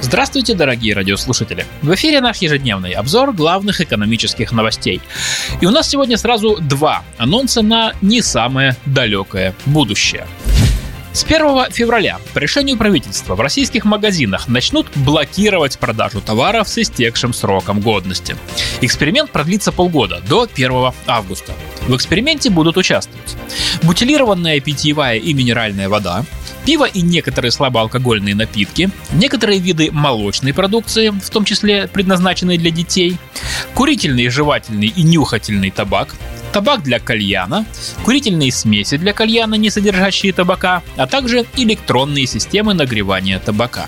Здравствуйте, дорогие радиослушатели! В эфире наш ежедневный обзор главных экономических новостей. И у нас сегодня сразу два анонса на не самое далекое будущее. С 1 февраля по решению правительства в российских магазинах начнут блокировать продажу товаров с истекшим сроком годности. Эксперимент продлится полгода, до 1 августа. В эксперименте будут участвовать бутилированная питьевая и минеральная вода, пиво и некоторые слабоалкогольные напитки, некоторые виды молочной продукции, в том числе предназначенные для детей, курительный, жевательный и нюхательный табак, табак для кальяна, курительные смеси для кальяна, не содержащие табака, а также электронные системы нагревания табака.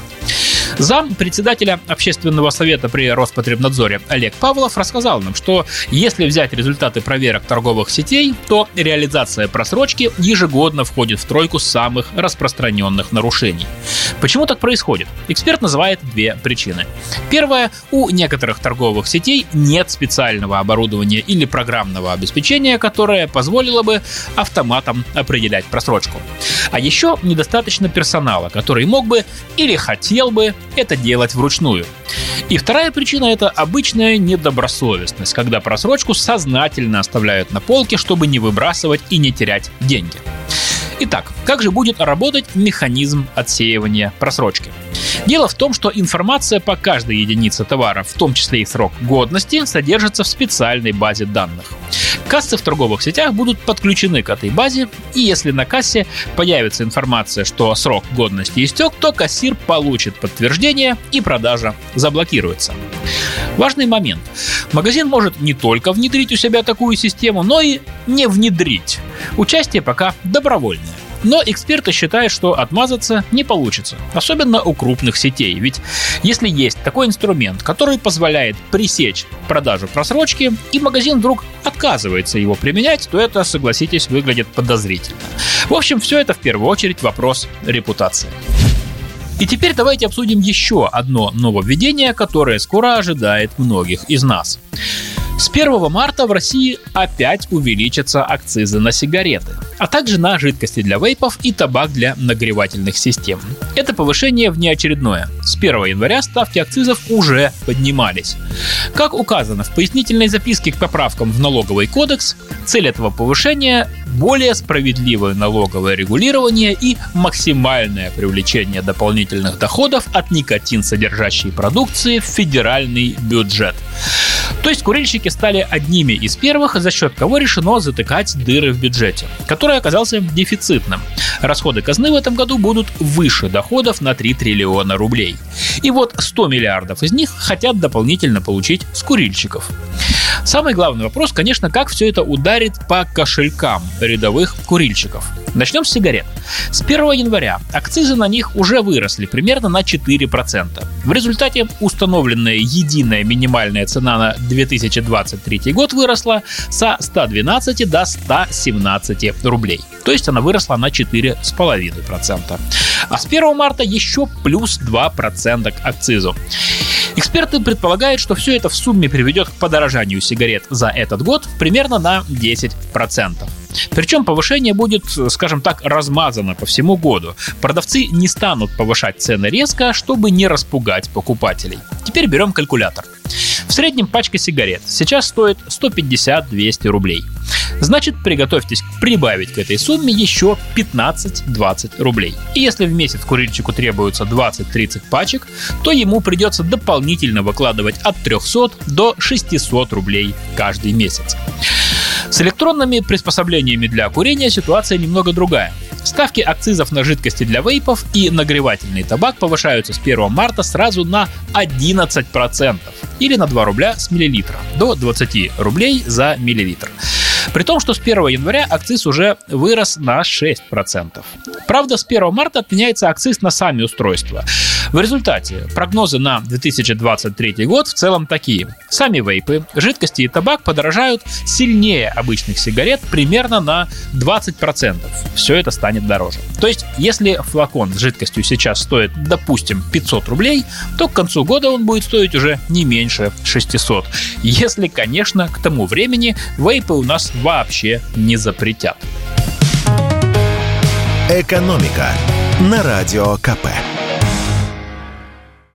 Зам председателя общественного совета при Роспотребнадзоре Олег Павлов рассказал нам, что если взять результаты проверок торговых сетей, то реализация просрочки ежегодно входит в тройку самых распространенных нарушений. Почему так происходит? Эксперт называет две причины. Первая – у некоторых торговых сетей нет специального оборудования или программного обеспечения, которое позволило бы автоматом определять просрочку. А еще недостаточно персонала, который мог бы или хотел бы это делать вручную. И вторая причина – это обычная недобросовестность, когда просрочку сознательно оставляют на полке, чтобы не выбрасывать и не терять деньги. Итак, как же будет работать механизм отсеивания просрочки? Дело в том, что информация по каждой единице товара, в том числе и срок годности, содержится в специальной базе данных. Кассы в торговых сетях будут подключены к этой базе, и если на кассе появится информация, что срок годности истек, то кассир получит подтверждение и продажа заблокируется. Важный момент. Магазин может не только внедрить у себя такую систему, но и не внедрить. Участие пока добровольное. Но эксперты считают, что отмазаться не получится, особенно у крупных сетей. Ведь если есть такой инструмент, который позволяет пресечь продажу просрочки, и магазин вдруг отказывается его применять, то это, согласитесь, выглядит подозрительно. В общем, все это в первую очередь вопрос репутации. И теперь давайте обсудим еще одно нововведение, которое скоро ожидает многих из нас. С 1 марта в России опять увеличатся акцизы на сигареты, а также на жидкости для вейпов и табак для нагревательных систем. Это повышение внеочередное. С 1 января ставки акцизов уже поднимались. Как указано в пояснительной записке к поправкам в налоговый кодекс, цель этого повышения более справедливое налоговое регулирование и максимальное привлечение дополнительных доходов от никотин содержащей продукции в федеральный бюджет. То есть курильщики стали одними из первых, за счет кого решено затыкать дыры в бюджете, который оказался дефицитным. Расходы казны в этом году будут выше доходов на 3 триллиона рублей. И вот 100 миллиардов из них хотят дополнительно получить с курильщиков. Самый главный вопрос, конечно, как все это ударит по кошелькам рядовых курильщиков. Начнем с сигарет. С 1 января акцизы на них уже выросли примерно на 4%. В результате установленная единая минимальная цена на 2023 год выросла со 112 до 117 рублей. То есть она выросла на 4,5%. А с 1 марта еще плюс 2% к акцизу. Эксперты предполагают, что все это в сумме приведет к подорожанию сигарет за этот год примерно на 10%. Причем повышение будет, скажем так, размазано по всему году. Продавцы не станут повышать цены резко, чтобы не распугать покупателей. Теперь берем калькулятор. В среднем пачка сигарет сейчас стоит 150-200 рублей. Значит, приготовьтесь прибавить к этой сумме еще 15-20 рублей. И если в месяц курильщику требуется 20-30 пачек, то ему придется дополнительно выкладывать от 300 до 600 рублей каждый месяц. С электронными приспособлениями для курения ситуация немного другая. Ставки акцизов на жидкости для вейпов и нагревательный табак повышаются с 1 марта сразу на 11% или на 2 рубля с миллилитра до 20 рублей за миллилитр. При том, что с 1 января акциз уже вырос на 6%. Правда, с 1 марта отменяется акциз на сами устройства. В результате прогнозы на 2023 год в целом такие. Сами вейпы, жидкости и табак подорожают сильнее обычных сигарет примерно на 20%. Все это станет дороже. То есть, если флакон с жидкостью сейчас стоит, допустим, 500 рублей, то к концу года он будет стоить уже не меньше 600. Если, конечно, к тому времени вейпы у нас вообще не запретят. «Экономика» на Радио КП.